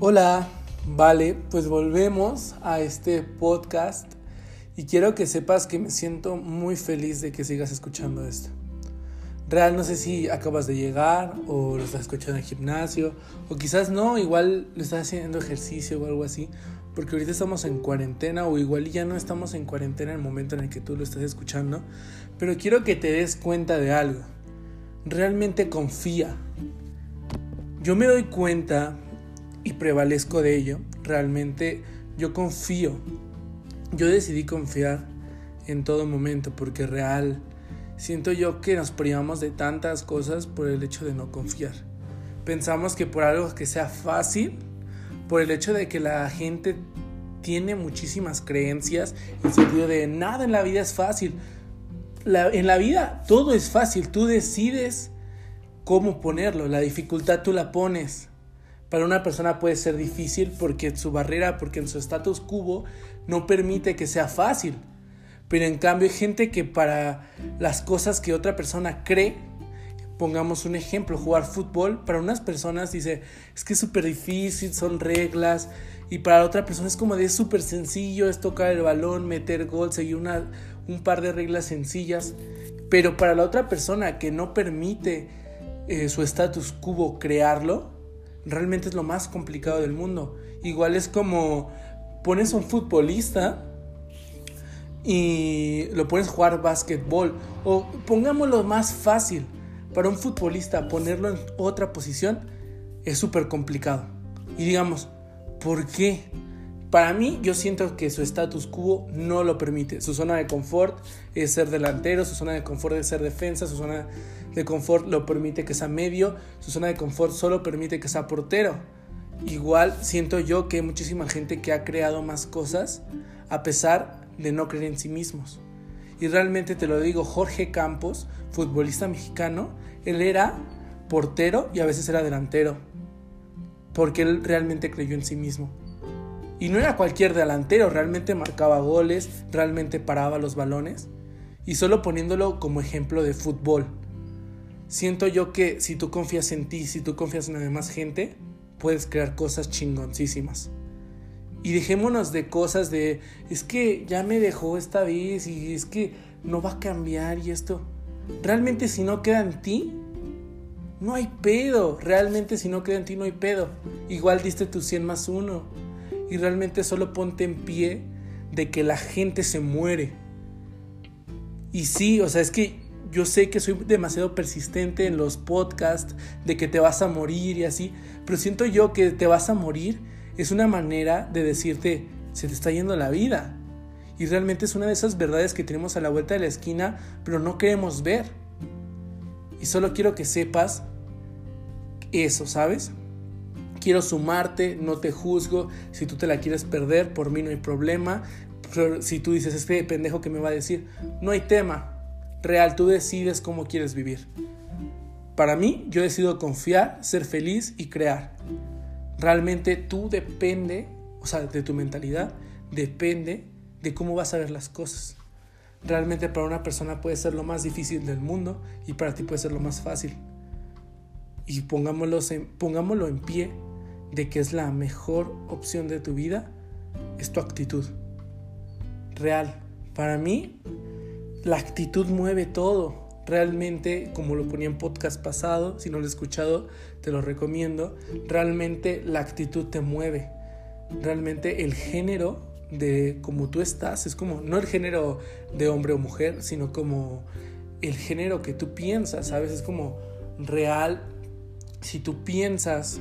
Hola, vale, pues volvemos a este podcast y quiero que sepas que me siento muy feliz de que sigas escuchando esto. Real, no sé si acabas de llegar o lo estás escuchando en el gimnasio o quizás no, igual lo estás haciendo ejercicio o algo así, porque ahorita estamos en cuarentena o igual ya no estamos en cuarentena en el momento en el que tú lo estás escuchando, pero quiero que te des cuenta de algo. Realmente confía. Yo me doy cuenta y prevalezco de ello. Realmente yo confío. Yo decidí confiar en todo momento porque real siento yo que nos privamos de tantas cosas por el hecho de no confiar. Pensamos que por algo que sea fácil, por el hecho de que la gente tiene muchísimas creencias en sentido de nada en la vida es fácil. en la vida todo es fácil, tú decides cómo ponerlo, la dificultad tú la pones. Para una persona puede ser difícil porque su barrera, porque en su status quo no permite que sea fácil. Pero en cambio hay gente que para las cosas que otra persona cree, pongamos un ejemplo, jugar fútbol, para unas personas dice, es que es súper difícil, son reglas, y para otra persona es como de súper sencillo, es tocar el balón, meter gol, seguir una, un par de reglas sencillas, pero para la otra persona que no permite eh, su status quo crearlo, realmente es lo más complicado del mundo. Igual es como pones a un futbolista y lo pones a jugar básquetbol. O pongámoslo más fácil. Para un futbolista ponerlo en otra posición es súper complicado. Y digamos, ¿por qué? Para mí, yo siento que su status quo no lo permite. Su zona de confort es ser delantero, su zona de confort es ser defensa, su zona de confort lo permite que sea medio, su zona de confort solo permite que sea portero. Igual siento yo que hay muchísima gente que ha creado más cosas a pesar de no creer en sí mismos. Y realmente te lo digo, Jorge Campos, futbolista mexicano, él era portero y a veces era delantero, porque él realmente creyó en sí mismo. Y no era cualquier delantero, realmente marcaba goles, realmente paraba los balones. Y solo poniéndolo como ejemplo de fútbol, siento yo que si tú confías en ti, si tú confías en la demás gente, puedes crear cosas chingoncísimas. Y dejémonos de cosas de, es que ya me dejó esta vez y es que no va a cambiar y esto. Realmente si no queda en ti, no hay pedo. Realmente si no queda en ti, no hay pedo. Igual diste tu 100 más 1. Y realmente solo ponte en pie de que la gente se muere. Y sí, o sea, es que yo sé que soy demasiado persistente en los podcasts de que te vas a morir y así, pero siento yo que te vas a morir es una manera de decirte, se te está yendo la vida. Y realmente es una de esas verdades que tenemos a la vuelta de la esquina, pero no queremos ver. Y solo quiero que sepas eso, ¿sabes? Quiero sumarte, no te juzgo. Si tú te la quieres perder, por mí no hay problema. Pero si tú dices, este pendejo que me va a decir, no hay tema real, tú decides cómo quieres vivir. Para mí, yo decido confiar, ser feliz y crear. Realmente tú depende, o sea, de tu mentalidad, depende de cómo vas a ver las cosas. Realmente para una persona puede ser lo más difícil del mundo y para ti puede ser lo más fácil. Y pongámoslo en, pongámoslo en pie de que es la mejor opción de tu vida, es tu actitud. Real. Para mí, la actitud mueve todo. Realmente, como lo ponía en podcast pasado, si no lo he escuchado, te lo recomiendo. Realmente la actitud te mueve. Realmente el género de como tú estás es como, no el género de hombre o mujer, sino como el género que tú piensas, ¿sabes? Es como real. Si tú piensas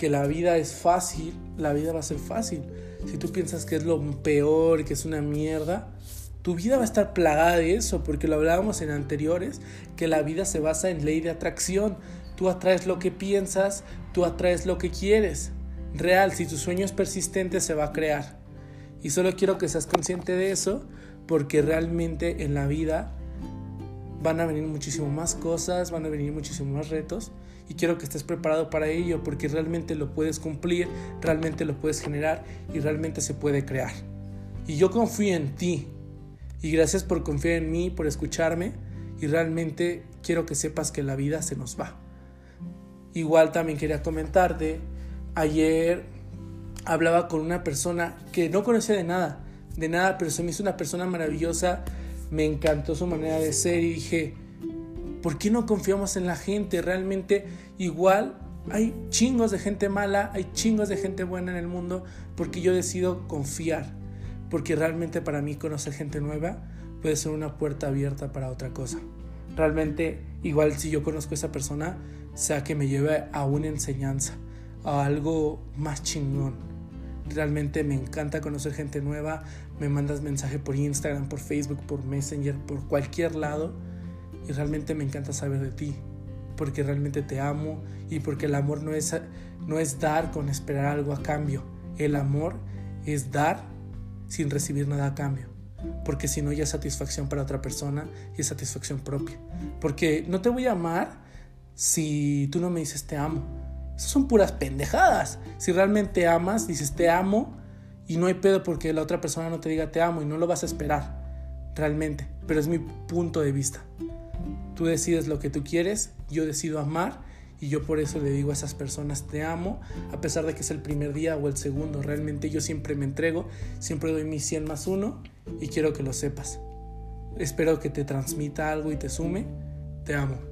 que la vida es fácil, la vida va a ser fácil. Si tú piensas que es lo peor, que es una mierda, tu vida va a estar plagada de eso, porque lo hablábamos en anteriores, que la vida se basa en ley de atracción. Tú atraes lo que piensas, tú atraes lo que quieres. Real, si tu sueño es persistente, se va a crear. Y solo quiero que seas consciente de eso, porque realmente en la vida van a venir muchísimo más cosas, van a venir muchísimos más retos y quiero que estés preparado para ello porque realmente lo puedes cumplir, realmente lo puedes generar y realmente se puede crear. Y yo confío en ti, y gracias por confiar en mí, por escucharme y realmente quiero que sepas que la vida se nos va. Igual también quería comentarte, ayer hablaba con una persona que no conocía de nada, de nada, pero se me hizo una persona maravillosa, me encantó su manera de ser y dije, ¿por qué no confiamos en la gente? Realmente igual hay chingos de gente mala, hay chingos de gente buena en el mundo, porque yo decido confiar, porque realmente para mí conocer gente nueva puede ser una puerta abierta para otra cosa. Realmente igual si yo conozco a esa persona, sea que me lleve a una enseñanza, a algo más chingón Realmente me encanta conocer gente nueva. Me mandas mensaje por Instagram, por Facebook, por Messenger, por cualquier lado. Y realmente me encanta saber de ti. Porque realmente te amo y porque el amor no es, no es dar con esperar algo a cambio. El amor es dar sin recibir nada a cambio. Porque si no ya es satisfacción para otra persona y es satisfacción propia. Porque no te voy a amar si tú no me dices te amo son puras pendejadas. Si realmente amas, dices te amo y no hay pedo porque la otra persona no te diga te amo y no lo vas a esperar. Realmente. Pero es mi punto de vista. Tú decides lo que tú quieres, yo decido amar y yo por eso le digo a esas personas te amo, a pesar de que es el primer día o el segundo. Realmente yo siempre me entrego, siempre doy mi 100 más 1 y quiero que lo sepas. Espero que te transmita algo y te sume. Te amo.